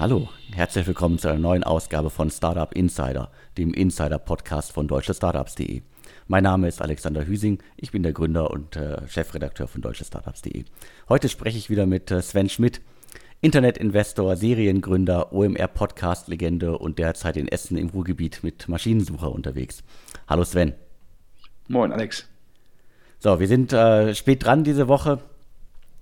Hallo, herzlich willkommen zu einer neuen Ausgabe von Startup Insider, dem Insider-Podcast von deutschestartups.de. Mein Name ist Alexander Hüsing, ich bin der Gründer und äh, Chefredakteur von deutschestartups.de. Heute spreche ich wieder mit äh, Sven Schmidt, Internetinvestor, Seriengründer, OMR-Podcast-Legende und derzeit in Essen im Ruhrgebiet mit Maschinensucher unterwegs. Hallo Sven. Moin Alex. So, wir sind äh, spät dran diese Woche.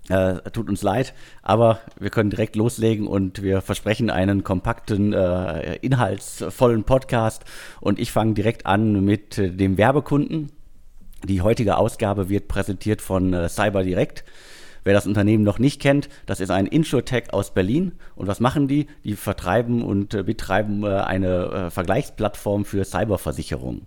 Äh, tut uns leid, aber wir können direkt loslegen und wir versprechen einen kompakten, äh, inhaltsvollen Podcast. Und ich fange direkt an mit äh, dem Werbekunden. Die heutige Ausgabe wird präsentiert von äh, CyberDirect. Wer das Unternehmen noch nicht kennt, das ist ein Insurtech aus Berlin. Und was machen die? Die vertreiben und äh, betreiben äh, eine Vergleichsplattform für Cyberversicherungen.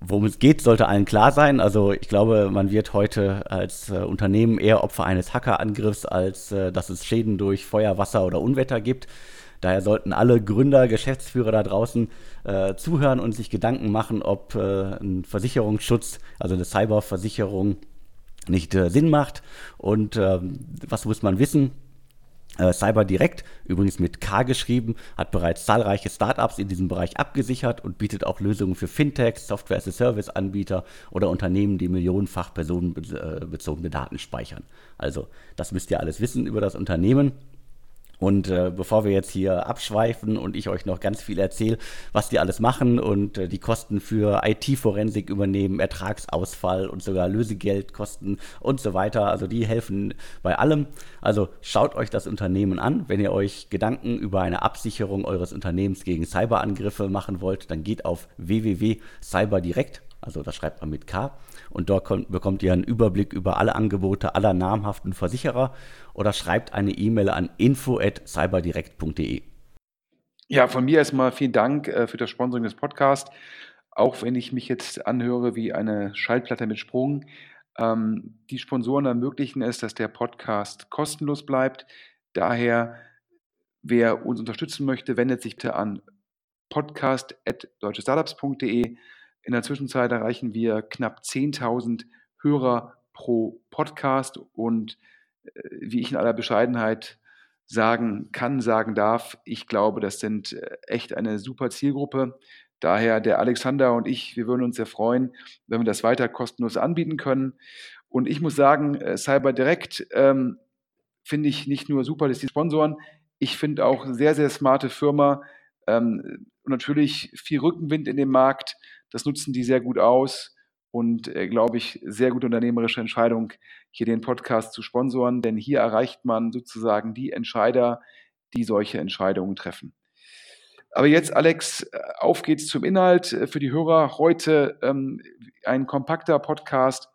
Worum es geht, sollte allen klar sein. Also ich glaube, man wird heute als äh, Unternehmen eher Opfer eines Hackerangriffs, als äh, dass es Schäden durch Feuer, Wasser oder Unwetter gibt. Daher sollten alle Gründer, Geschäftsführer da draußen äh, zuhören und sich Gedanken machen, ob äh, ein Versicherungsschutz, also eine Cyberversicherung, nicht äh, Sinn macht. Und ähm, was muss man wissen? Äh, Cyber Direct, übrigens mit K geschrieben, hat bereits zahlreiche Startups in diesem Bereich abgesichert und bietet auch Lösungen für Fintechs, Software-as-a-Service-Anbieter oder Unternehmen, die millionenfach personenbezogene Daten speichern. Also, das müsst ihr alles wissen über das Unternehmen. Und äh, bevor wir jetzt hier abschweifen und ich euch noch ganz viel erzähle, was die alles machen und äh, die Kosten für IT-Forensik übernehmen, Ertragsausfall und sogar Lösegeldkosten und so weiter, also die helfen bei allem. Also schaut euch das Unternehmen an. Wenn ihr euch Gedanken über eine Absicherung eures Unternehmens gegen Cyberangriffe machen wollt, dann geht auf www.cyberdirekt, also das schreibt man mit K, und dort kommt, bekommt ihr einen Überblick über alle Angebote aller namhaften Versicherer oder schreibt eine E-Mail an info@cyberdirekt.de. Ja, von mir erstmal vielen Dank äh, für das Sponsoring des Podcasts. Auch wenn ich mich jetzt anhöre wie eine Schallplatte mit Sprung. Ähm, die Sponsoren ermöglichen es, dass der Podcast kostenlos bleibt. Daher, wer uns unterstützen möchte, wendet sich bitte an podcast.deutschestartups.de. In der Zwischenzeit erreichen wir knapp 10.000 Hörer pro Podcast und äh, wie ich in aller Bescheidenheit sagen kann, sagen darf, ich glaube, das sind äh, echt eine super Zielgruppe. Daher der Alexander und ich, wir würden uns sehr freuen, wenn wir das weiter kostenlos anbieten können. Und ich muss sagen, äh, Cyber Direct ähm, finde ich nicht nur super, dass die Sponsoren, ich finde auch sehr, sehr smarte Firma ähm, natürlich viel Rückenwind in dem Markt. Das nutzen die sehr gut aus und, äh, glaube ich, sehr gute unternehmerische Entscheidung, hier den Podcast zu sponsoren, denn hier erreicht man sozusagen die Entscheider, die solche Entscheidungen treffen. Aber jetzt, Alex, äh, auf geht's zum Inhalt. Äh, für die Hörer heute ähm, ein kompakter Podcast,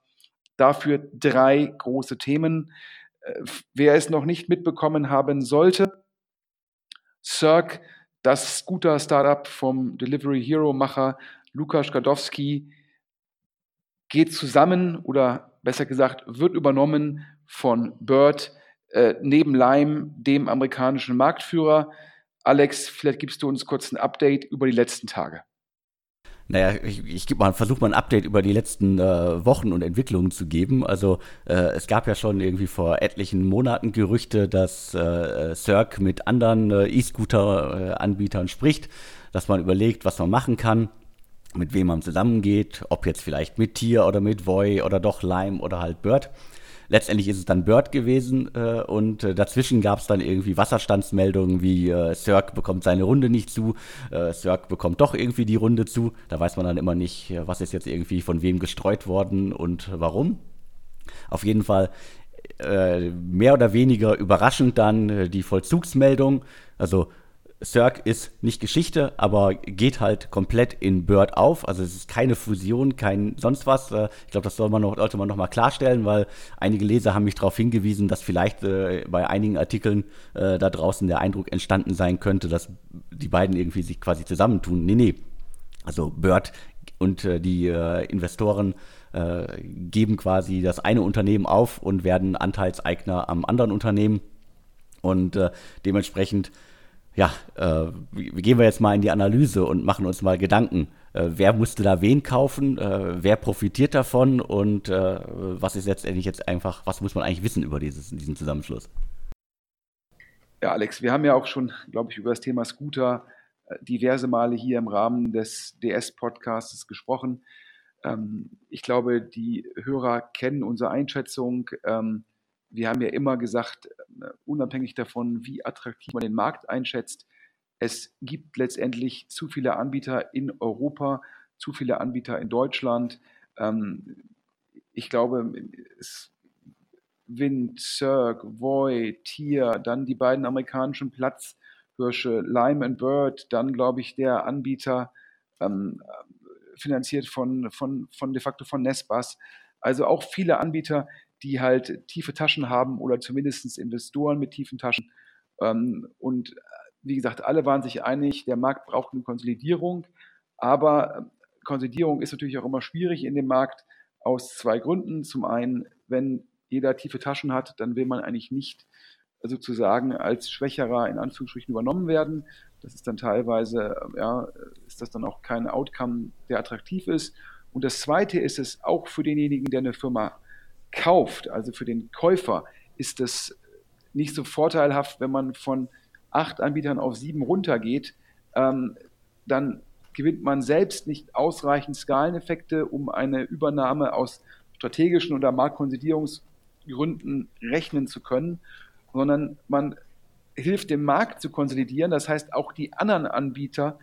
dafür drei große Themen. Äh, wer es noch nicht mitbekommen haben sollte, Cirque, das Scooter-Startup vom Delivery Hero-Macher Lukas Gadowski geht zusammen oder besser gesagt wird übernommen von Bird äh, neben Lime, dem amerikanischen Marktführer. Alex, vielleicht gibst du uns kurz ein Update über die letzten Tage. Naja, ich, ich mal, versuche mal ein Update über die letzten äh, Wochen und Entwicklungen zu geben. Also äh, es gab ja schon irgendwie vor etlichen Monaten Gerüchte, dass äh, Cirque mit anderen äh, E-Scooter-Anbietern spricht, dass man überlegt, was man machen kann mit wem man zusammengeht, ob jetzt vielleicht mit Tier oder mit Voy oder doch Lime oder halt Bird. Letztendlich ist es dann Bird gewesen äh, und äh, dazwischen gab es dann irgendwie Wasserstandsmeldungen wie äh, Cirque bekommt seine Runde nicht zu, äh, Cirque bekommt doch irgendwie die Runde zu. Da weiß man dann immer nicht, äh, was ist jetzt irgendwie von wem gestreut worden und warum. Auf jeden Fall äh, mehr oder weniger überraschend dann äh, die Vollzugsmeldung. Also Cirque ist nicht Geschichte, aber geht halt komplett in Bird auf. Also es ist keine Fusion, kein sonst was. Äh, ich glaube, das soll man noch, sollte man noch mal klarstellen, weil einige Leser haben mich darauf hingewiesen, dass vielleicht äh, bei einigen Artikeln äh, da draußen der Eindruck entstanden sein könnte, dass die beiden irgendwie sich quasi zusammentun. Nee, nee. Also Bird und äh, die äh, Investoren äh, geben quasi das eine Unternehmen auf und werden Anteilseigner am anderen Unternehmen. Und dementsprechend ja, äh, gehen wir jetzt mal in die Analyse und machen uns mal Gedanken. Äh, wer musste da wen kaufen? Äh, wer profitiert davon? Und äh, was ist letztendlich jetzt einfach, was muss man eigentlich wissen über dieses, diesen Zusammenschluss? Ja, Alex, wir haben ja auch schon, glaube ich, über das Thema Scooter äh, diverse Male hier im Rahmen des DS-Podcasts gesprochen. Ähm, ich glaube, die Hörer kennen unsere Einschätzung. Ähm, wir haben ja immer gesagt, äh, unabhängig davon, wie attraktiv man den Markt einschätzt, es gibt letztendlich zu viele Anbieter in Europa, zu viele Anbieter in Deutschland. Ähm, ich glaube, Wind, Cirque, Voy, Tier, dann die beiden amerikanischen Platzhirsche, Lime and Bird, dann glaube ich der Anbieter ähm, finanziert von, von, von de facto von Nesbas. Also auch viele Anbieter, die halt tiefe Taschen haben oder zumindest Investoren mit tiefen Taschen. Ähm, und wie gesagt, alle waren sich einig, der Markt braucht eine Konsolidierung, aber Konsolidierung ist natürlich auch immer schwierig in dem Markt aus zwei Gründen. Zum einen, wenn jeder tiefe Taschen hat, dann will man eigentlich nicht sozusagen als Schwächerer in Anführungsstrichen übernommen werden. Das ist dann teilweise, ja, ist das dann auch kein Outcome, der attraktiv ist. Und das Zweite ist es auch für denjenigen, der eine Firma kauft, also für den Käufer, ist es nicht so vorteilhaft, wenn man von acht Anbietern auf sieben runtergeht. Ähm, dann gewinnt man selbst nicht ausreichend Skaleneffekte, um eine Übernahme aus strategischen oder Marktkonsolidierungs Gründen rechnen zu können, sondern man hilft dem Markt zu konsolidieren. Das heißt, auch die anderen Anbieter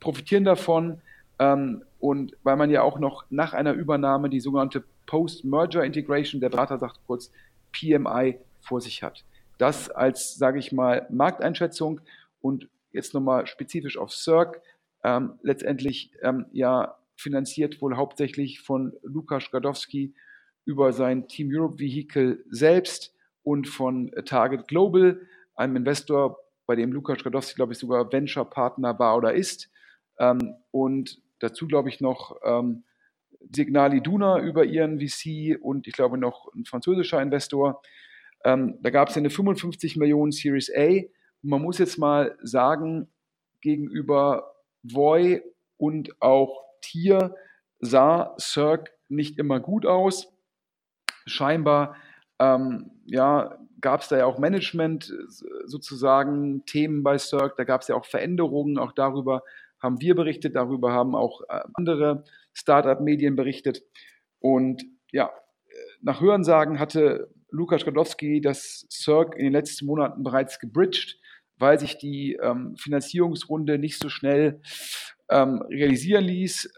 profitieren davon. Ähm, und weil man ja auch noch nach einer Übernahme die sogenannte Post-Merger Integration, der Berater sagt kurz PMI, vor sich hat. Das als, sage ich mal, Markteinschätzung und jetzt nochmal spezifisch auf Cirque, ähm, letztendlich ähm, ja finanziert wohl hauptsächlich von Lukas Gadowski über sein Team Europe Vehicle selbst und von Target Global, einem Investor, bei dem Lukas Skadowski, glaube ich, sogar Venture-Partner war oder ist. Ähm, und dazu, glaube ich, noch ähm, Signal Iduna über ihren VC und ich glaube noch ein französischer Investor. Ähm, da gab es eine 55 Millionen Series A. man muss jetzt mal sagen, gegenüber Voy und auch Tier sah Cirque nicht immer gut aus scheinbar ähm, ja, gab es da ja auch Management sozusagen Themen bei Cirque, da gab es ja auch Veränderungen, auch darüber haben wir berichtet, darüber haben auch äh, andere Startup-Medien berichtet. Und ja, nach Hörensagen hatte Lukas Skadowski das Cirque in den letzten Monaten bereits gebridged, weil sich die ähm, Finanzierungsrunde nicht so schnell ähm, realisieren ließ.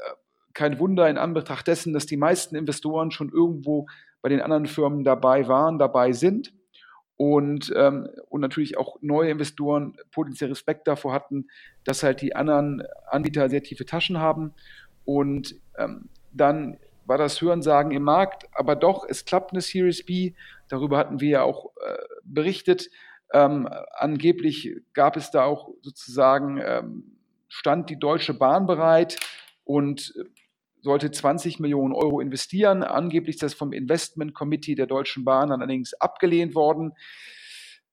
Kein Wunder in Anbetracht dessen, dass die meisten Investoren schon irgendwo bei den anderen Firmen dabei waren, dabei sind und, ähm, und natürlich auch neue Investoren potenziell Respekt davor hatten, dass halt die anderen Anbieter sehr tiefe Taschen haben. Und ähm, dann war das Hörensagen im Markt, aber doch, es klappt eine Series B. Darüber hatten wir ja auch äh, berichtet. Ähm, angeblich gab es da auch sozusagen, ähm, stand die Deutsche Bahn bereit und sollte 20 Millionen Euro investieren. Angeblich ist das vom Investment Committee der Deutschen Bahn allerdings abgelehnt worden.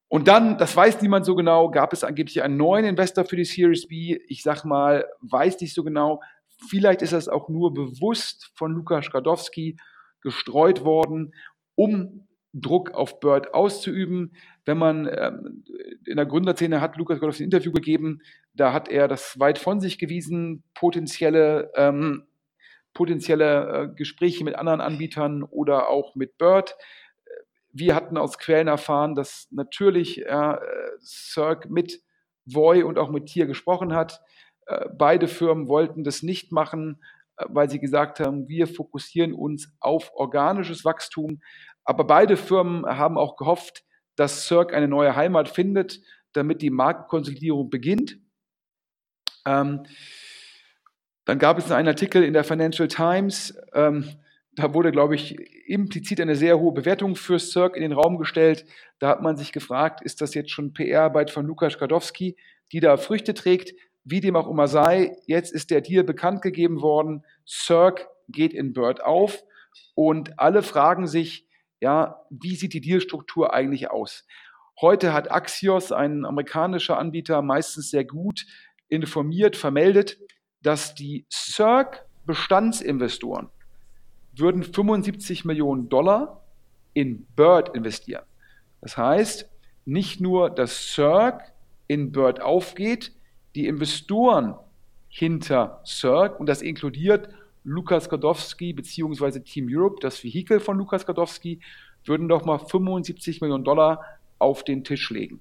Und dann, das weiß niemand so genau, gab es angeblich einen neuen Investor für die Series B. Ich sag mal, weiß nicht so genau. Vielleicht ist das auch nur bewusst von Lukas Skadowski gestreut worden, um Druck auf Bird auszuüben. Wenn man ähm, in der Gründerszene hat Lukas Skadowski ein Interview gegeben, da hat er das weit von sich gewiesen, potenzielle ähm, potenzielle äh, Gespräche mit anderen Anbietern oder auch mit Bird. Wir hatten aus Quellen erfahren, dass natürlich äh, Cirque mit Voy und auch mit Tier gesprochen hat. Äh, beide Firmen wollten das nicht machen, äh, weil sie gesagt haben, wir fokussieren uns auf organisches Wachstum. Aber beide Firmen haben auch gehofft, dass Cirque eine neue Heimat findet, damit die Marktkonsolidierung beginnt. Ähm, dann gab es einen Artikel in der Financial Times, ähm, da wurde, glaube ich, implizit eine sehr hohe Bewertung für Cirque in den Raum gestellt. Da hat man sich gefragt, ist das jetzt schon PR-Arbeit von Lukas Skadowski, die da Früchte trägt? Wie dem auch immer sei, jetzt ist der Deal bekannt gegeben worden. Cirque geht in Bird auf und alle fragen sich, ja, wie sieht die Dealstruktur eigentlich aus? Heute hat Axios, ein amerikanischer Anbieter, meistens sehr gut informiert, vermeldet, dass die CERC-Bestandsinvestoren würden 75 Millionen Dollar in Bird investieren. Das heißt, nicht nur, dass Cirque in Bird aufgeht, die Investoren hinter Cirque, und das inkludiert Lukas Gadowski bzw. Team Europe, das Vehikel von Lukas Gadowski, würden doch mal 75 Millionen Dollar auf den Tisch legen.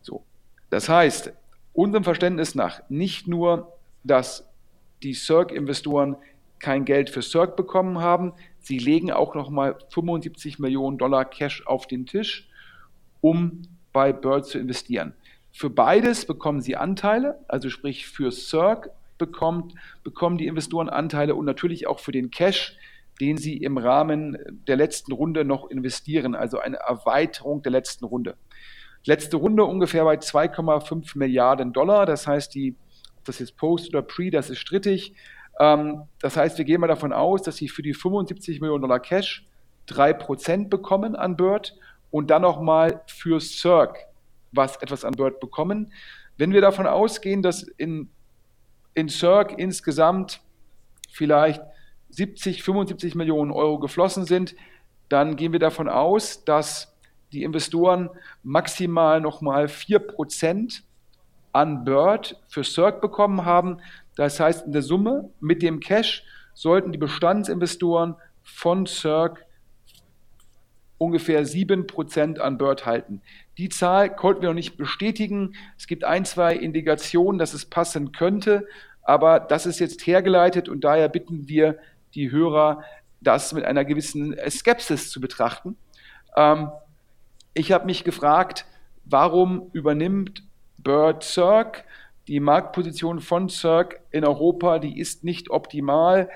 So. Das heißt, unserem Verständnis nach nicht nur, dass die Cirque-Investoren kein Geld für Cirque bekommen haben, sie legen auch nochmal 75 Millionen Dollar Cash auf den Tisch, um bei Bird zu investieren. Für beides bekommen sie Anteile, also sprich für Cirque bekommt, bekommen die Investoren Anteile und natürlich auch für den Cash, den sie im Rahmen der letzten Runde noch investieren, also eine Erweiterung der letzten Runde. Letzte Runde ungefähr bei 2,5 Milliarden Dollar, das heißt, die, ob das jetzt Post oder Pre, das ist strittig. Ähm, das heißt, wir gehen mal davon aus, dass sie für die 75 Millionen Dollar Cash 3% bekommen an Bird und dann nochmal für Cirque was etwas an Bird bekommen. Wenn wir davon ausgehen, dass in in Cirque insgesamt vielleicht 70, 75 Millionen Euro geflossen sind, dann gehen wir davon aus, dass die Investoren maximal nochmal 4% an Bird für Cirque bekommen haben. Das heißt, in der Summe mit dem Cash sollten die Bestandsinvestoren von Cirque ungefähr 7% an Bird halten. Die Zahl konnten wir noch nicht bestätigen. Es gibt ein, zwei Indikationen, dass es passen könnte. Aber das ist jetzt hergeleitet und daher bitten wir die Hörer, das mit einer gewissen Skepsis zu betrachten. Ähm, ich habe mich gefragt, warum übernimmt Bird Cirque die Marktposition von Cirque in Europa, die ist nicht optimal.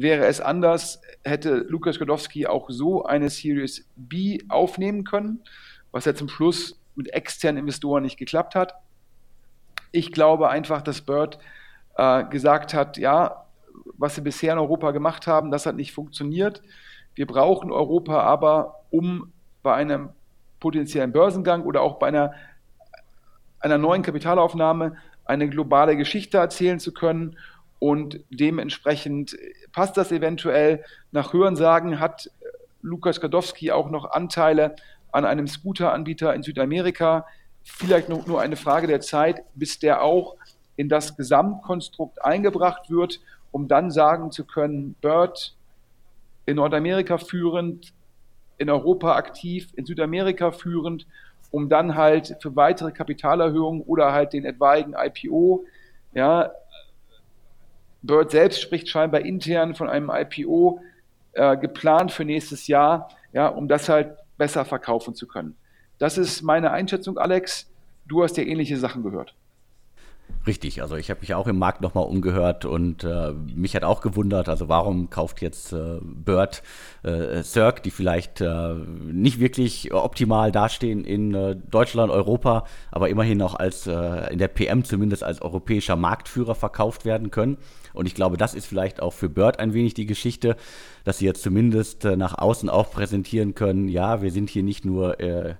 Wäre es anders, hätte Lukas Godowski auch so eine Series B aufnehmen können, was ja zum Schluss mit externen Investoren nicht geklappt hat. Ich glaube einfach, dass Bird äh, gesagt hat, ja, was sie bisher in Europa gemacht haben, das hat nicht funktioniert. Wir brauchen Europa aber, um bei einem potenziellen Börsengang oder auch bei einer, einer neuen Kapitalaufnahme eine globale Geschichte erzählen zu können. Und dementsprechend passt das eventuell. Nach Hörensagen hat Lukas Gadowski auch noch Anteile an einem Scooteranbieter in Südamerika. Vielleicht noch nur eine Frage der Zeit, bis der auch in das Gesamtkonstrukt eingebracht wird, um dann sagen zu können, Bird in Nordamerika führend, in Europa aktiv, in Südamerika führend, um dann halt für weitere Kapitalerhöhungen oder halt den etwaigen IPO, ja, Bird selbst spricht scheinbar intern von einem IPO äh, geplant für nächstes Jahr, ja, um das halt besser verkaufen zu können. Das ist meine Einschätzung, Alex. Du hast ja ähnliche Sachen gehört. Richtig, also ich habe mich auch im Markt nochmal umgehört und äh, mich hat auch gewundert, also warum kauft jetzt äh, Bird äh, Cirque, die vielleicht äh, nicht wirklich optimal dastehen in äh, Deutschland, Europa, aber immerhin auch als äh, in der PM zumindest als europäischer Marktführer verkauft werden können. Und ich glaube, das ist vielleicht auch für Bird ein wenig die Geschichte, dass sie jetzt zumindest äh, nach außen auch präsentieren können, ja, wir sind hier nicht nur äh,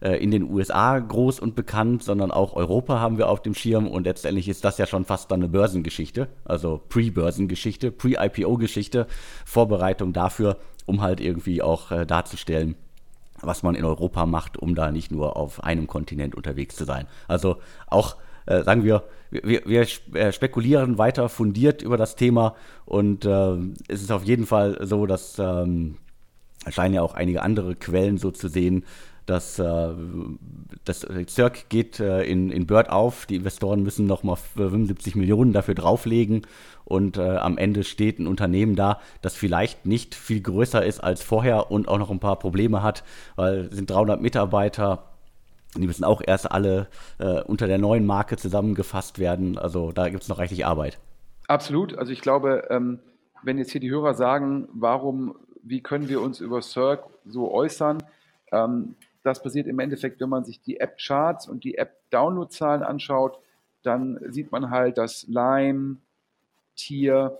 äh, in den USA groß und bekannt, sondern auch Europa haben wir auf dem Schirm und letztendlich ist das ja schon fast dann eine Börsengeschichte, also Pre-Börsengeschichte, Pre-IPO-Geschichte, Vorbereitung dafür, um halt irgendwie auch äh, darzustellen, was man in Europa macht, um da nicht nur auf einem Kontinent unterwegs zu sein. Also auch äh, sagen wir, wir, wir, äh, spekulieren weiter fundiert über das Thema und äh, es ist auf jeden Fall so, dass ähm, scheinen ja auch einige andere Quellen so zu sehen, dass äh, das Cirque geht äh, in, in Bird auf. Die Investoren müssen nochmal 75 Millionen dafür drauflegen und äh, am Ende steht ein Unternehmen da, das vielleicht nicht viel größer ist als vorher und auch noch ein paar Probleme hat, weil es sind 300 Mitarbeiter. Die müssen auch erst alle äh, unter der neuen Marke zusammengefasst werden. Also da gibt es noch reichlich Arbeit. Absolut. Also ich glaube, ähm, wenn jetzt hier die Hörer sagen, warum, wie können wir uns über Cirque so äußern, ähm, das passiert im Endeffekt, wenn man sich die App-Charts und die App-Download-Zahlen anschaut, dann sieht man halt, dass Lime, Tier,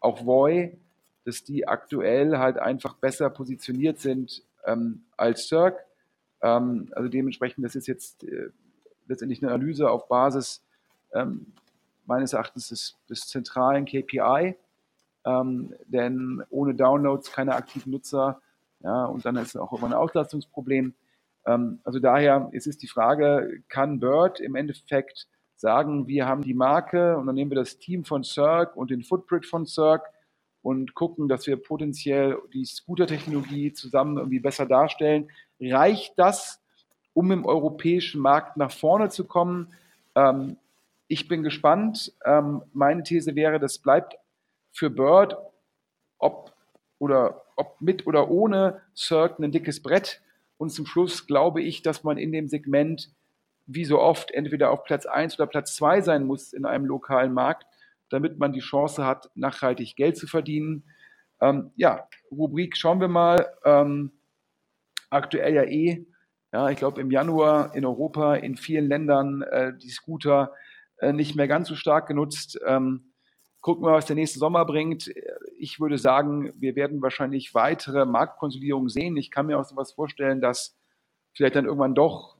auch Voy, dass die aktuell halt einfach besser positioniert sind ähm, als Cirque. Ähm, also dementsprechend, das ist jetzt äh, letztendlich eine Analyse auf Basis ähm, meines Erachtens des, des zentralen KPI, ähm, denn ohne Downloads keine aktiven Nutzer ja, und dann ist auch immer ein Auslastungsproblem. Ähm, also daher ist es die Frage, kann Bird im Endeffekt sagen, wir haben die Marke und dann nehmen wir das Team von Cirque und den Footprint von Cirque und gucken, dass wir potenziell die Scooter-Technologie zusammen irgendwie besser darstellen. Reicht das, um im europäischen Markt nach vorne zu kommen? Ähm, ich bin gespannt. Ähm, meine These wäre, das bleibt für Bird, ob oder ob mit oder ohne Cirque ein dickes Brett. Und zum Schluss glaube ich, dass man in dem Segment wie so oft entweder auf Platz 1 oder Platz 2 sein muss in einem lokalen Markt, damit man die Chance hat, nachhaltig Geld zu verdienen. Ähm, ja, Rubrik schauen wir mal. Ähm, aktuell ja eh, ja, ich glaube im Januar in Europa in vielen Ländern äh, die Scooter äh, nicht mehr ganz so stark genutzt. Ähm, gucken wir, was der nächste Sommer bringt. Ich würde sagen, wir werden wahrscheinlich weitere Marktkonsolidierungen sehen. Ich kann mir auch sowas vorstellen, dass vielleicht dann irgendwann doch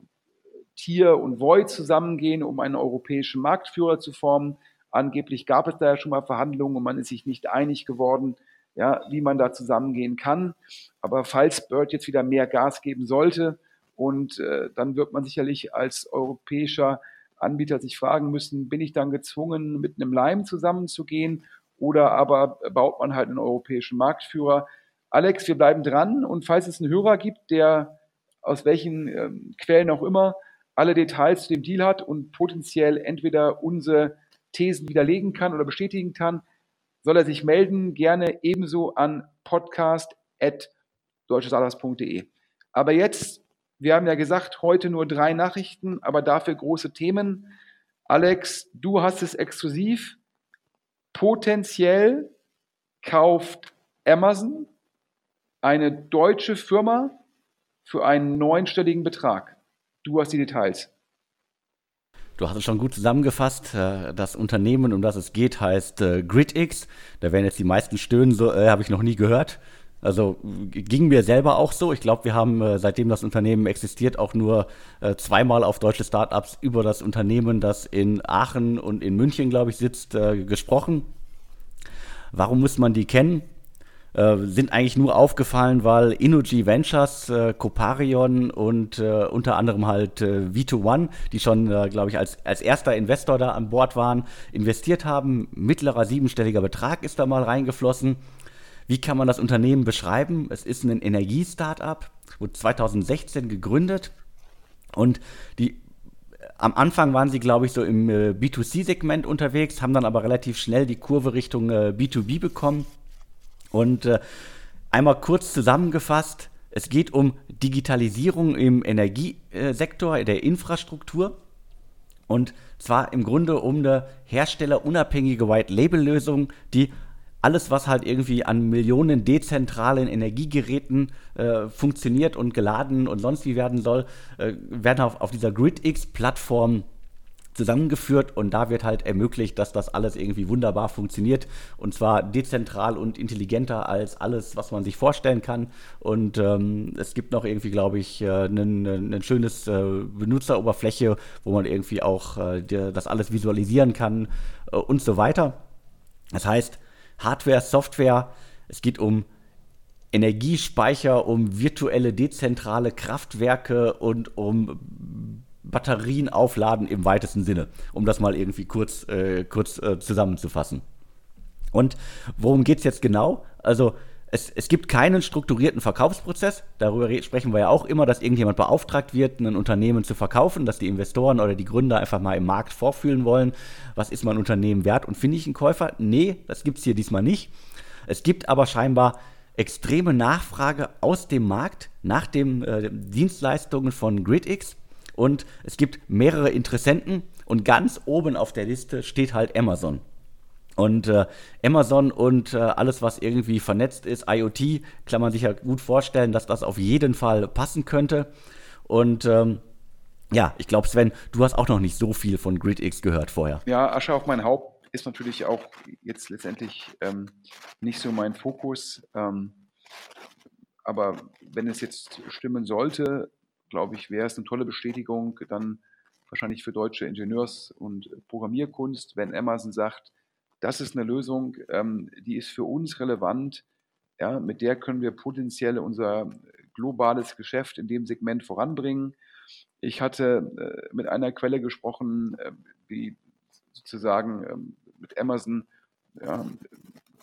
Tier und Void zusammengehen, um einen europäischen Marktführer zu formen. Angeblich gab es da ja schon mal Verhandlungen und man ist sich nicht einig geworden, ja, wie man da zusammengehen kann. Aber falls Bird jetzt wieder mehr Gas geben sollte, und äh, dann wird man sicherlich als europäischer Anbieter sich fragen müssen, bin ich dann gezwungen, mit einem Lime zusammenzugehen oder aber baut man halt einen europäischen Marktführer? Alex, wir bleiben dran und falls es einen Hörer gibt, der aus welchen ähm, Quellen auch immer alle Details zu dem Deal hat und potenziell entweder unsere Thesen widerlegen kann oder bestätigen kann, soll er sich melden, gerne ebenso an podcast.deutschesalas.de. Aber jetzt, wir haben ja gesagt, heute nur drei Nachrichten, aber dafür große Themen. Alex, du hast es exklusiv. Potenziell kauft Amazon eine deutsche Firma für einen neunstelligen Betrag. Du hast die Details. Du hast es schon gut zusammengefasst. Äh, das Unternehmen, um das es geht, heißt äh, GridX. Da werden jetzt die meisten stöhnen, so äh, habe ich noch nie gehört. Also ging mir selber auch so. Ich glaube, wir haben äh, seitdem das Unternehmen existiert auch nur zweimal auf deutsche Startups über das Unternehmen, das in Aachen und in München, glaube ich, sitzt, gesprochen. Warum muss man die kennen? Äh, sind eigentlich nur aufgefallen, weil Inuji Ventures, äh, Coparion und äh, unter anderem halt äh, V2One, die schon, äh, glaube ich, als, als erster Investor da an Bord waren, investiert haben. Mittlerer siebenstelliger Betrag ist da mal reingeflossen. Wie kann man das Unternehmen beschreiben? Es ist ein Energiestartup, wurde 2016 gegründet und die am Anfang waren sie, glaube ich, so im äh, B2C-Segment unterwegs, haben dann aber relativ schnell die Kurve Richtung äh, B2B bekommen und äh, einmal kurz zusammengefasst, es geht um Digitalisierung im Energiesektor, der Infrastruktur. Und zwar im Grunde um eine herstellerunabhängige White-Label-Lösung, die alles, was halt irgendwie an Millionen dezentralen Energiegeräten äh, funktioniert und geladen und sonst wie werden soll, äh, werden auf, auf dieser GridX-Plattform zusammengeführt und da wird halt ermöglicht, dass das alles irgendwie wunderbar funktioniert und zwar dezentral und intelligenter als alles, was man sich vorstellen kann. Und ähm, es gibt noch irgendwie, glaube ich, ein äh, schönes äh, Benutzeroberfläche, wo man irgendwie auch äh, das alles visualisieren kann äh, und so weiter. Das heißt, Hardware, Software, es geht um Energiespeicher, um virtuelle dezentrale Kraftwerke und um Batterien aufladen im weitesten Sinne, um das mal irgendwie kurz, äh, kurz äh, zusammenzufassen. Und worum geht es jetzt genau? Also es, es, gibt keinen strukturierten Verkaufsprozess. Darüber sprechen wir ja auch immer, dass irgendjemand beauftragt wird, ein Unternehmen zu verkaufen, dass die Investoren oder die Gründer einfach mal im Markt vorfühlen wollen, was ist mein Unternehmen wert und finde ich einen Käufer? Nee, das gibt es hier diesmal nicht. Es gibt aber scheinbar extreme Nachfrage aus dem Markt nach den äh, Dienstleistungen von GridX und es gibt mehrere Interessenten und ganz oben auf der Liste steht halt Amazon. Und äh, Amazon und äh, alles, was irgendwie vernetzt ist, IoT, kann man sich ja gut vorstellen, dass das auf jeden Fall passen könnte. Und ähm, ja, ich glaube, Sven, du hast auch noch nicht so viel von GridX gehört vorher. Ja, Asche auf mein Haupt ist natürlich auch jetzt letztendlich ähm, nicht so mein Fokus. Ähm, aber wenn es jetzt stimmen sollte, glaube ich, wäre es eine tolle Bestätigung dann wahrscheinlich für deutsche Ingenieurs- und Programmierkunst, wenn Amazon sagt, das ist eine Lösung, ähm, die ist für uns relevant, ja, mit der können wir potenziell unser globales Geschäft in dem Segment voranbringen. Ich hatte äh, mit einer Quelle gesprochen, äh, die sozusagen ähm, mit Amazon ja,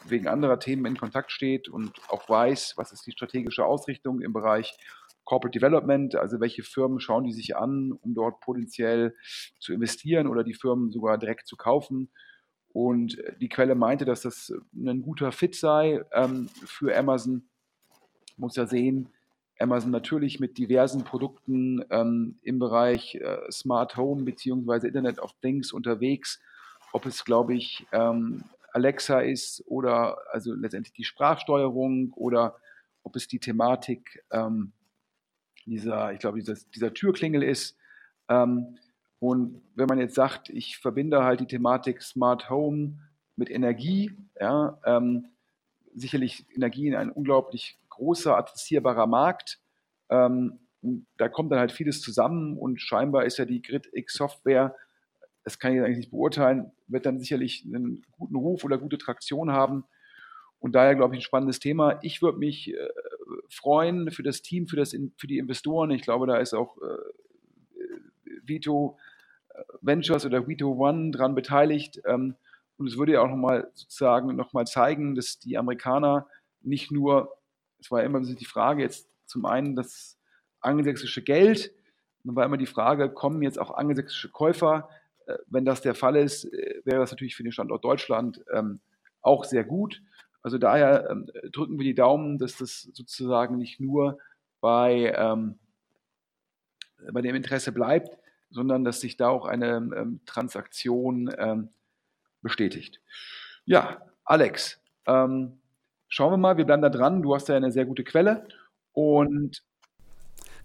wegen anderer Themen in Kontakt steht und auch weiß, was ist die strategische Ausrichtung im Bereich Corporate Development, also welche Firmen schauen die sich an, um dort potenziell zu investieren oder die Firmen sogar direkt zu kaufen. Und die Quelle meinte, dass das ein guter Fit sei ähm, für Amazon. Muss ja sehen, Amazon natürlich mit diversen Produkten ähm, im Bereich äh, Smart Home bzw. Internet of Things unterwegs. Ob es, glaube ich, ähm, Alexa ist oder also letztendlich die Sprachsteuerung oder ob es die Thematik ähm, dieser, ich glaube, dieser, dieser Türklingel ist. Ähm, und wenn man jetzt sagt, ich verbinde halt die Thematik Smart Home mit Energie, ja, ähm, sicherlich Energie in ein unglaublich großer, adressierbarer Markt. Ähm, da kommt dann halt vieles zusammen und scheinbar ist ja die GridX-Software, das kann ich eigentlich nicht beurteilen, wird dann sicherlich einen guten Ruf oder gute Traktion haben. Und daher glaube ich ein spannendes Thema. Ich würde mich äh, freuen für das Team, für, das, für die Investoren. Ich glaube, da ist auch äh, Vito äh, Ventures oder Vito One dran beteiligt. Ähm, und es würde ja auch nochmal sozusagen nochmal zeigen, dass die Amerikaner nicht nur, es war immer die Frage jetzt zum einen das angelsächsische Geld, dann war immer die Frage, kommen jetzt auch angelsächsische Käufer? Äh, wenn das der Fall ist, äh, wäre das natürlich für den Standort Deutschland ähm, auch sehr gut. Also daher ähm, drücken wir die Daumen, dass das sozusagen nicht nur bei, ähm, bei dem Interesse bleibt, sondern dass sich da auch eine ähm, Transaktion ähm, bestätigt. Ja, Alex, ähm, schauen wir mal, wir bleiben da dran. Du hast ja eine sehr gute Quelle und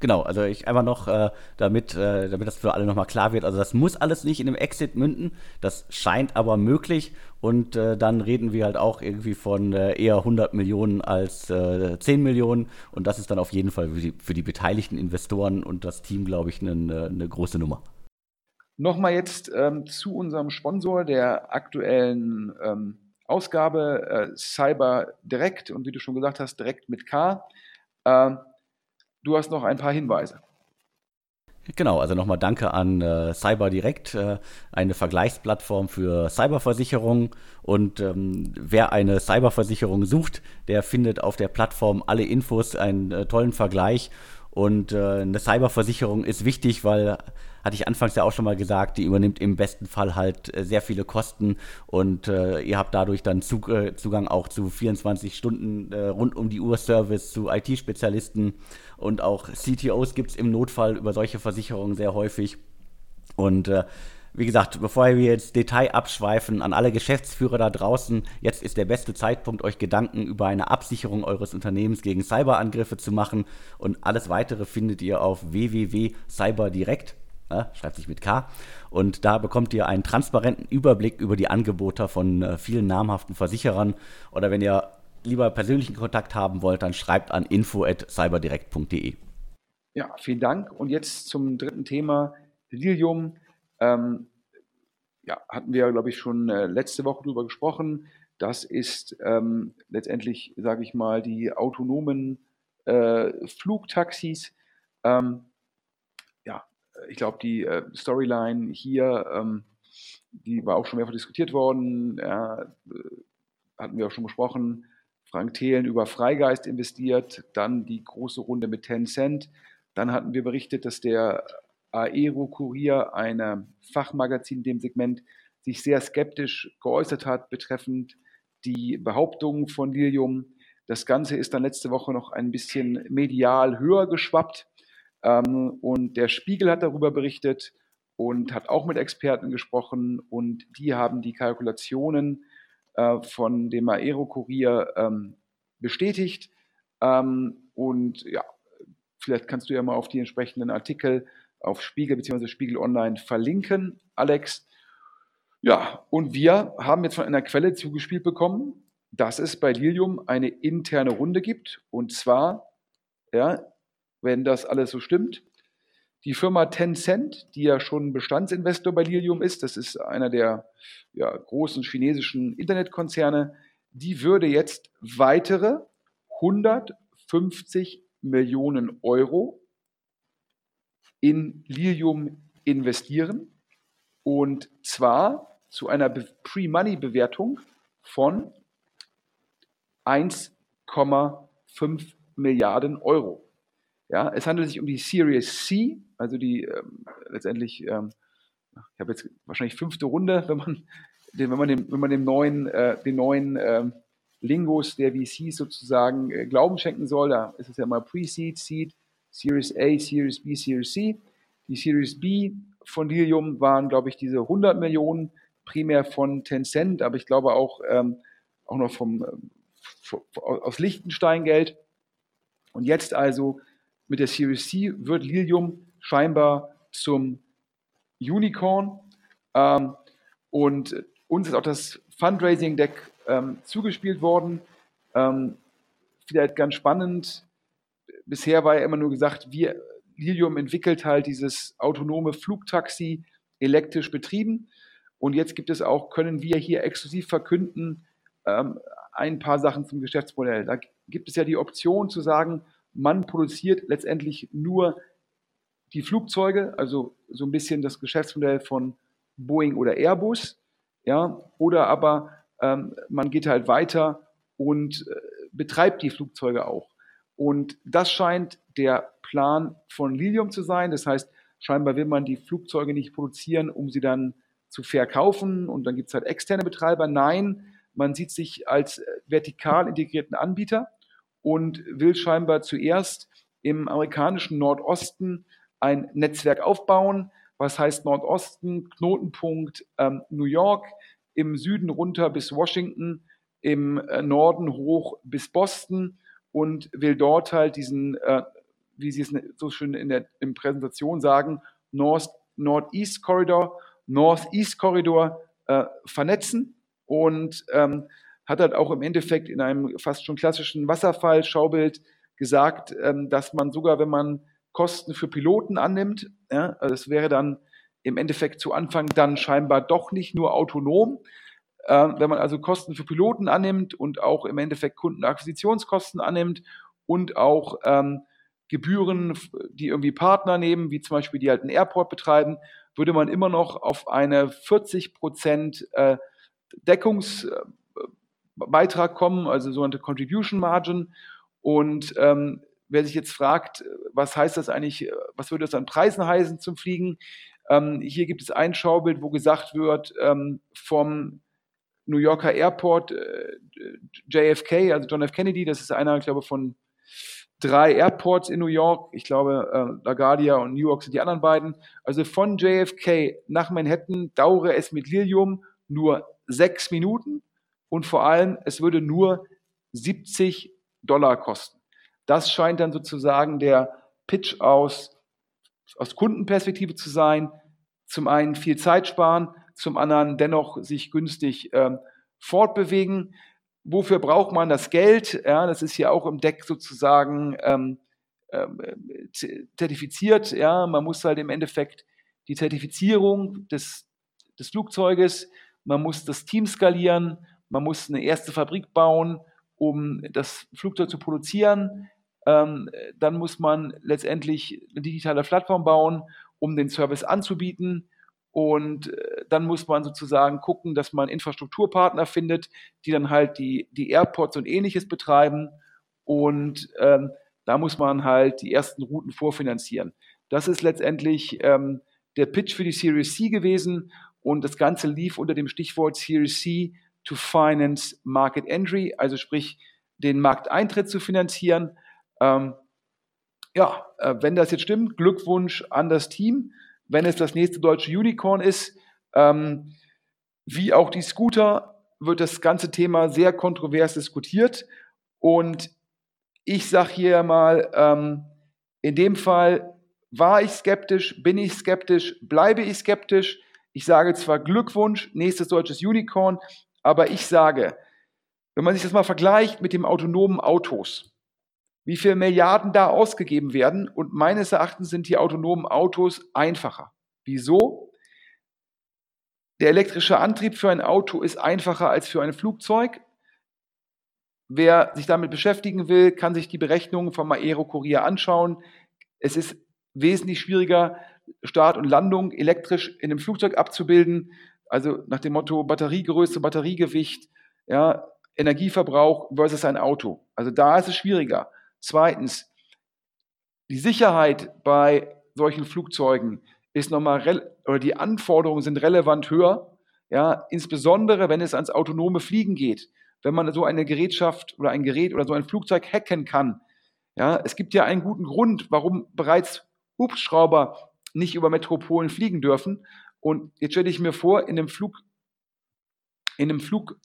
Genau, also ich einfach noch, äh, damit, äh, damit das für alle nochmal klar wird, also das muss alles nicht in einem Exit münden, das scheint aber möglich. Und äh, dann reden wir halt auch irgendwie von äh, eher 100 Millionen als äh, 10 Millionen. Und das ist dann auf jeden Fall für die, für die beteiligten Investoren und das Team, glaube ich, eine, eine große Nummer. Nochmal jetzt ähm, zu unserem Sponsor der aktuellen ähm, Ausgabe, äh, Cyber Direct. Und wie du schon gesagt hast, direkt mit K. Du hast noch ein paar Hinweise. Genau, also nochmal danke an äh, CyberDirect, äh, eine Vergleichsplattform für Cyberversicherungen. Und ähm, wer eine Cyberversicherung sucht, der findet auf der Plattform alle Infos, einen äh, tollen Vergleich. Und äh, eine Cyberversicherung ist wichtig, weil hatte ich anfangs ja auch schon mal gesagt, die übernimmt im besten Fall halt äh, sehr viele Kosten und äh, ihr habt dadurch dann Zug, Zugang auch zu 24 Stunden rund um die Uhr Service, zu IT-Spezialisten und auch CTOs gibt es im Notfall über solche Versicherungen sehr häufig. Und äh, wie gesagt, bevor wir jetzt Detail abschweifen, an alle Geschäftsführer da draußen, jetzt ist der beste Zeitpunkt, euch Gedanken über eine Absicherung eures Unternehmens gegen Cyberangriffe zu machen. Und alles weitere findet ihr auf www.cyberdirekt ja, schreibt sich mit K. Und da bekommt ihr einen transparenten Überblick über die Angebote von äh, vielen namhaften Versicherern. Oder wenn ihr lieber persönlichen Kontakt haben wollt, dann schreibt an info@cyberdirekt.de. Ja, vielen Dank. Und jetzt zum dritten Thema, Lilium. Ähm, ja, hatten wir, glaube ich, schon äh, letzte Woche darüber gesprochen. Das ist ähm, letztendlich, sage ich mal, die autonomen äh, Flugtaxis. Ähm, ich glaube, die äh, Storyline hier, ähm, die war auch schon mehrfach diskutiert worden, ja, äh, hatten wir auch schon besprochen. Frank Thelen über Freigeist investiert, dann die große Runde mit Tencent. Dann hatten wir berichtet, dass der Aero Kurier, ein Fachmagazin in dem Segment, sich sehr skeptisch geäußert hat betreffend die Behauptungen von Lilium. Das Ganze ist dann letzte Woche noch ein bisschen medial höher geschwappt. Ähm, und der Spiegel hat darüber berichtet und hat auch mit Experten gesprochen und die haben die Kalkulationen äh, von dem Aero-Kurier ähm, bestätigt. Ähm, und ja, vielleicht kannst du ja mal auf die entsprechenden Artikel auf Spiegel bzw. Spiegel Online verlinken, Alex. Ja, und wir haben jetzt von einer Quelle zugespielt bekommen, dass es bei Lilium eine interne Runde gibt. Und zwar ja, wenn das alles so stimmt. Die Firma Tencent, die ja schon Bestandsinvestor bei Lilium ist, das ist einer der ja, großen chinesischen Internetkonzerne, die würde jetzt weitere 150 Millionen Euro in Lilium investieren und zwar zu einer Pre-Money-Bewertung von 1,5 Milliarden Euro. Ja, es handelt sich um die Series C, also die ähm, letztendlich, ähm, ich habe jetzt wahrscheinlich fünfte Runde, wenn man, wenn man dem, wenn man dem neuen, äh, den neuen ähm, Lingos der VCs sozusagen äh, Glauben schenken soll. Da ist es ja mal Pre-Seed, Seed, Series A, Series B, Series C. Die Series B von Lilium waren, glaube ich, diese 100 Millionen primär von Tencent, aber ich glaube auch, ähm, auch noch vom, ähm, aus Liechtenstein Geld. Und jetzt also mit der Series C wird Lilium scheinbar zum Unicorn. Ähm, und uns ist auch das Fundraising-Deck ähm, zugespielt worden. Ähm, vielleicht ganz spannend. Bisher war ja immer nur gesagt, wir, Lilium entwickelt halt dieses autonome Flugtaxi elektrisch betrieben. Und jetzt gibt es auch, können wir hier exklusiv verkünden, ähm, ein paar Sachen zum Geschäftsmodell. Da gibt es ja die Option zu sagen, man produziert letztendlich nur die Flugzeuge, also so ein bisschen das Geschäftsmodell von Boeing oder Airbus, ja, oder aber ähm, man geht halt weiter und äh, betreibt die Flugzeuge auch. Und das scheint der Plan von Lilium zu sein. Das heißt, scheinbar will man die Flugzeuge nicht produzieren, um sie dann zu verkaufen und dann gibt es halt externe Betreiber. Nein, man sieht sich als äh, vertikal integrierten Anbieter und will scheinbar zuerst im amerikanischen Nordosten ein Netzwerk aufbauen. Was heißt Nordosten? Knotenpunkt ähm, New York, im Süden runter bis Washington, im äh, Norden hoch bis Boston und will dort halt diesen, äh, wie Sie es ne, so schön in der in Präsentation sagen, North, Northeast Corridor, Northeast Corridor äh, vernetzen und ähm, hat halt auch im Endeffekt in einem fast schon klassischen Wasserfall-Schaubild gesagt, ähm, dass man sogar, wenn man Kosten für Piloten annimmt, ja, also das wäre dann im Endeffekt zu Anfang dann scheinbar doch nicht nur autonom. Äh, wenn man also Kosten für Piloten annimmt und auch im Endeffekt Kundenakquisitionskosten annimmt und auch ähm, Gebühren, die irgendwie Partner nehmen, wie zum Beispiel die halt einen Airport betreiben, würde man immer noch auf eine 40 Prozent äh, Deckungsbeitrag kommen, also sogenannte Contribution Margin. Und ähm, wer sich jetzt fragt, was heißt das eigentlich, was würde das an Preisen heißen zum Fliegen, ähm, hier gibt es ein Schaubild, wo gesagt wird, ähm, vom New Yorker Airport äh, JFK, also John F. Kennedy, das ist einer, ich glaube, von drei Airports in New York. Ich glaube, äh, LaGuardia und New York sind die anderen beiden. Also von JFK nach Manhattan dauere es mit Lilium nur sechs Minuten und vor allem, es würde nur 70 Dollar kosten. Das scheint dann sozusagen der Pitch aus aus Kundenperspektive zu sein, zum einen viel Zeit sparen, zum anderen dennoch sich günstig ähm, fortbewegen. Wofür braucht man das Geld? Ja, das ist hier auch im Deck sozusagen ähm, ähm, zertifiziert. Ja, man muss halt im Endeffekt die Zertifizierung des, des Flugzeuges, man muss das Team skalieren, man muss eine erste Fabrik bauen, um das Flugzeug zu produzieren. Ähm, dann muss man letztendlich eine digitale Plattform bauen, um den Service anzubieten. Und äh, dann muss man sozusagen gucken, dass man Infrastrukturpartner findet, die dann halt die, die Airports und ähnliches betreiben. Und ähm, da muss man halt die ersten Routen vorfinanzieren. Das ist letztendlich ähm, der Pitch für die Series C gewesen. Und das Ganze lief unter dem Stichwort Series C to Finance Market Entry, also sprich den Markteintritt zu finanzieren. Ähm, ja, äh, wenn das jetzt stimmt, Glückwunsch an das Team. Wenn es das nächste deutsche Unicorn ist, ähm, wie auch die Scooter, wird das ganze Thema sehr kontrovers diskutiert. Und ich sage hier mal, ähm, in dem Fall war ich skeptisch, bin ich skeptisch, bleibe ich skeptisch. Ich sage zwar Glückwunsch, nächstes deutsches Unicorn, aber ich sage, wenn man sich das mal vergleicht mit dem autonomen Autos, wie viele Milliarden da ausgegeben werden. Und meines Erachtens sind die autonomen Autos einfacher. Wieso? Der elektrische Antrieb für ein Auto ist einfacher als für ein Flugzeug. wer sich damit beschäftigen will, kann sich die Berechnungen vom Aero Courier anschauen. Es ist wesentlich schwieriger, Start und Landung elektrisch in einem Flugzeug abzubilden. Also nach dem Motto Batteriegröße, Batteriegewicht, ja, Energieverbrauch versus ein Auto. Also da ist es schwieriger. Zweitens, die Sicherheit bei solchen Flugzeugen ist nochmal, oder die Anforderungen sind relevant höher, ja, insbesondere wenn es ans autonome Fliegen geht. Wenn man so eine Gerätschaft oder ein Gerät oder so ein Flugzeug hacken kann. Ja, es gibt ja einen guten Grund, warum bereits Hubschrauber nicht über Metropolen fliegen dürfen. Und jetzt stelle ich mir vor, in einem Flug, in einem Flug,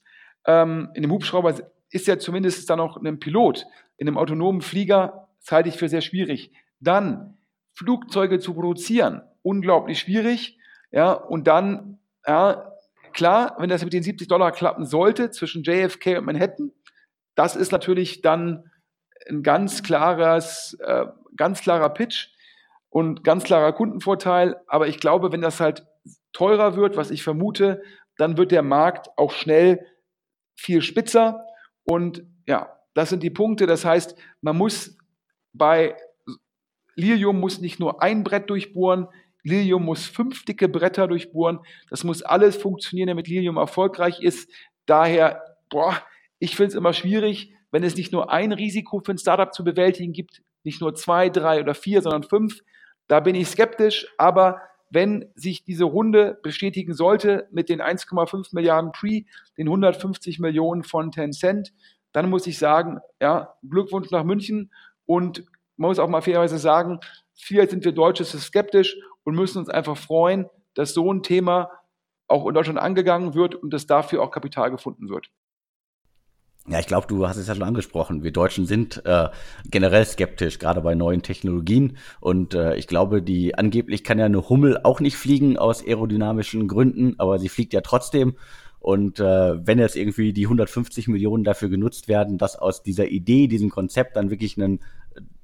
ähm, in einem Hubschrauber ist ja zumindest dann noch ein Pilot. In einem autonomen Flieger halte ich für sehr schwierig. Dann Flugzeuge zu produzieren, unglaublich schwierig. Ja, und dann, ja, klar, wenn das mit den 70 Dollar klappen sollte zwischen JFK und Manhattan, das ist natürlich dann ein ganz klares, äh, ganz klarer Pitch und ganz klarer Kundenvorteil. Aber ich glaube, wenn das halt teurer wird, was ich vermute, dann wird der Markt auch schnell viel spitzer. Und ja, das sind die Punkte. Das heißt, man muss bei Lilium muss nicht nur ein Brett durchbohren, Lilium muss fünf dicke Bretter durchbohren. Das muss alles funktionieren, damit Lilium erfolgreich ist. Daher, boah, ich finde es immer schwierig, wenn es nicht nur ein Risiko für ein Startup zu bewältigen gibt, nicht nur zwei, drei oder vier, sondern fünf. Da bin ich skeptisch, aber wenn sich diese Runde bestätigen sollte mit den 1,5 Milliarden Pre, den 150 Millionen von Tencent, dann muss ich sagen, ja, Glückwunsch nach München und man muss auch mal fairerweise sagen, viel sind wir Deutsche skeptisch und müssen uns einfach freuen, dass so ein Thema auch in Deutschland angegangen wird und dass dafür auch Kapital gefunden wird. Ja, ich glaube, du hast es ja schon angesprochen. Wir Deutschen sind äh, generell skeptisch, gerade bei neuen Technologien. Und äh, ich glaube, die angeblich kann ja eine Hummel auch nicht fliegen aus aerodynamischen Gründen, aber sie fliegt ja trotzdem. Und äh, wenn jetzt irgendwie die 150 Millionen dafür genutzt werden, dass aus dieser Idee, diesem Konzept dann wirklich ein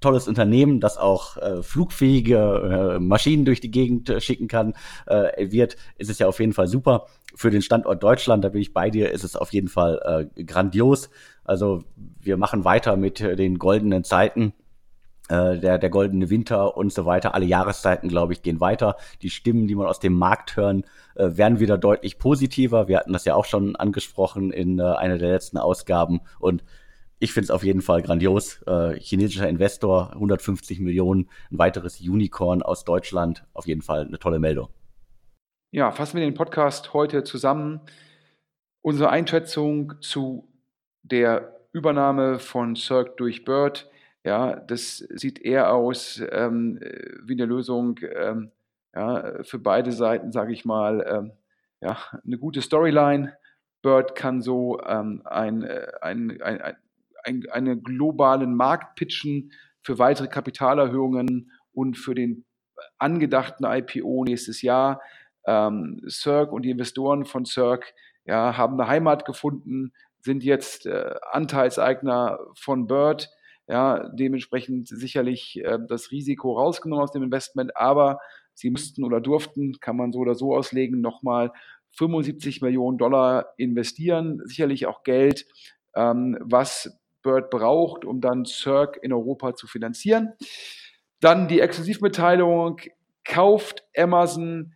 tolles Unternehmen, das auch äh, flugfähige äh, Maschinen durch die Gegend äh, schicken kann, äh, wird, ist es ja auf jeden Fall super. Für den Standort Deutschland, da bin ich bei dir, ist es auf jeden Fall äh, grandios. Also wir machen weiter mit äh, den goldenen Zeiten. Äh, der, der goldene Winter und so weiter. Alle Jahreszeiten, glaube ich, gehen weiter. Die Stimmen, die man aus dem Markt hören, äh, werden wieder deutlich positiver. Wir hatten das ja auch schon angesprochen in einer der letzten Ausgaben. Und ich finde es auf jeden Fall grandios. Äh, chinesischer Investor, 150 Millionen, ein weiteres Unicorn aus Deutschland. Auf jeden Fall eine tolle Meldung. Ja, fassen wir den Podcast heute zusammen. Unsere Einschätzung zu der Übernahme von Cirque durch Bird. Ja, das sieht eher aus ähm, wie eine Lösung ähm, ja, für beide Seiten, sage ich mal. Ähm, ja, eine gute Storyline. Bird kann so ähm, ein, äh, ein, ein, ein ein, einen globalen Markt pitchen für weitere Kapitalerhöhungen und für den angedachten IPO nächstes Jahr. Ähm, Cirque und die Investoren von Cirque ja, haben eine Heimat gefunden, sind jetzt äh, Anteilseigner von Bird. Ja, dementsprechend sicherlich äh, das Risiko rausgenommen aus dem Investment, aber sie müssten oder durften, kann man so oder so auslegen, nochmal 75 Millionen Dollar investieren. Sicherlich auch Geld, ähm, was Bird braucht, um dann Cirque in Europa zu finanzieren. Dann die Exklusivmitteilung kauft Amazon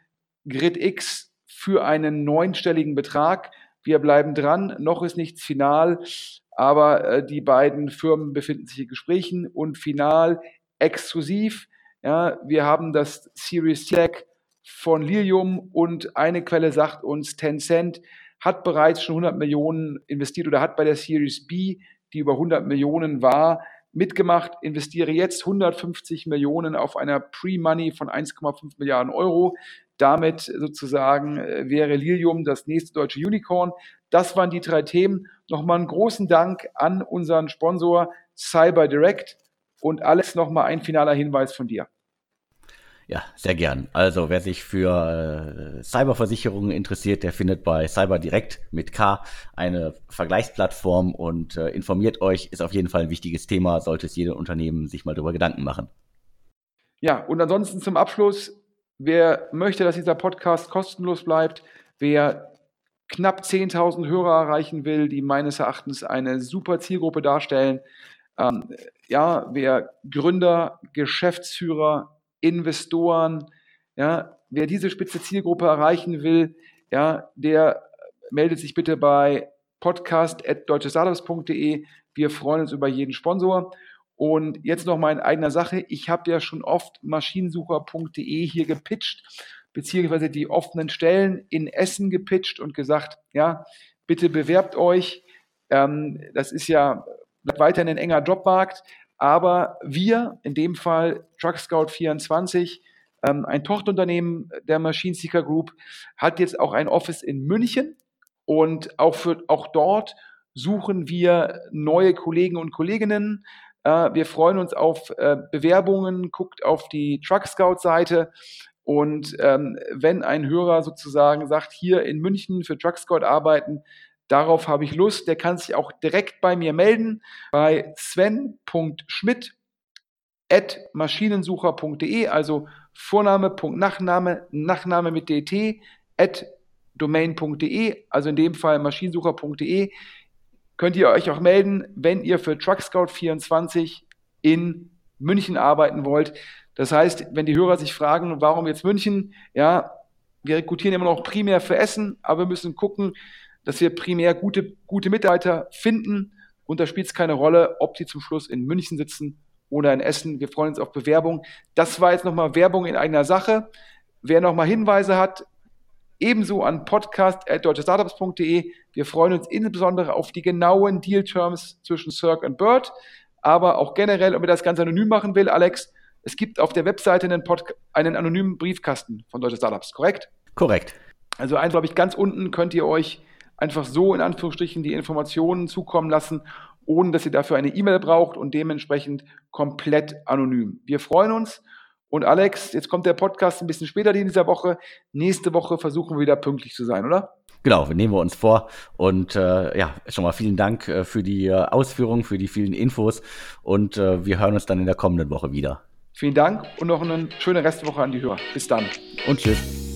GridX für einen neunstelligen Betrag. Wir bleiben dran, noch ist nichts final, aber äh, die beiden Firmen befinden sich in Gesprächen und final exklusiv. Ja, wir haben das Series Tech von Lilium und eine Quelle sagt uns, Tencent hat bereits schon 100 Millionen investiert oder hat bei der Series B die über 100 Millionen war, mitgemacht, investiere jetzt 150 Millionen auf einer Pre-Money von 1,5 Milliarden Euro. Damit sozusagen äh, wäre Lilium das nächste deutsche Unicorn. Das waren die drei Themen. Nochmal einen großen Dank an unseren Sponsor Cyber Direct und Alex, nochmal ein finaler Hinweis von dir. Ja, sehr gern. Also wer sich für äh, Cyberversicherungen interessiert, der findet bei Cyber Direct mit K eine Vergleichsplattform und äh, informiert euch, ist auf jeden Fall ein wichtiges Thema, sollte es jedes Unternehmen sich mal darüber Gedanken machen. Ja, und ansonsten zum Abschluss, wer möchte, dass dieser Podcast kostenlos bleibt, wer knapp 10.000 Hörer erreichen will, die meines Erachtens eine super Zielgruppe darstellen. Ähm, ja, wer Gründer, Geschäftsführer, Investoren, ja, wer diese spitze Zielgruppe erreichen will, ja, der meldet sich bitte bei podcast.deutschestartups.de. Wir freuen uns über jeden Sponsor. Und jetzt noch mal in eigener Sache. Ich habe ja schon oft maschinensucher.de hier gepitcht, beziehungsweise die offenen Stellen in Essen gepitcht und gesagt, ja, bitte bewerbt euch. Ähm, das ist ja weiterhin ein enger Jobmarkt. Aber wir, in dem Fall Truck Scout 24, ähm, ein Tochterunternehmen der Machine Seeker Group, hat jetzt auch ein Office in München. Und auch, für, auch dort suchen wir neue Kollegen und Kolleginnen. Äh, wir freuen uns auf äh, Bewerbungen, guckt auf die Truck Scout Seite. Und ähm, wenn ein Hörer sozusagen sagt, hier in München für Truck Scout arbeiten, darauf habe ich Lust, der kann sich auch direkt bei mir melden bei sven.schmidt maschinensucher.de, also Vorname, Nachname, Nachname mit dt, at domain.de, also in dem Fall maschinensucher.de, könnt ihr euch auch melden, wenn ihr für TruckScout24 in München arbeiten wollt. Das heißt, wenn die Hörer sich fragen, warum jetzt München, ja, wir rekrutieren immer noch primär für Essen, aber wir müssen gucken, dass wir primär gute, gute Mitarbeiter finden. Und da spielt es keine Rolle, ob die zum Schluss in München sitzen oder in Essen. Wir freuen uns auf Bewerbung. Das war jetzt nochmal Werbung in eigener Sache. Wer nochmal Hinweise hat, ebenso an podcast.deutschestartups.de. Wir freuen uns insbesondere auf die genauen Deal-Terms zwischen Cirque und Bird, aber auch generell, ob ihr das Ganze anonym machen will, Alex, es gibt auf der Webseite einen, einen anonymen Briefkasten von Deutsche Startups, korrekt? Korrekt. Also, ein, glaube ich, ganz unten könnt ihr euch einfach so in Anführungsstrichen die Informationen zukommen lassen, ohne dass ihr dafür eine E-Mail braucht und dementsprechend komplett anonym. Wir freuen uns und Alex, jetzt kommt der Podcast ein bisschen später in dieser Woche. Nächste Woche versuchen wir wieder pünktlich zu sein, oder? Genau, wir nehmen wir uns vor. Und äh, ja, schon mal vielen Dank äh, für die äh, Ausführungen, für die vielen Infos. Und äh, wir hören uns dann in der kommenden Woche wieder. Vielen Dank und noch eine schöne Restwoche an die Hörer. Bis dann. Und tschüss.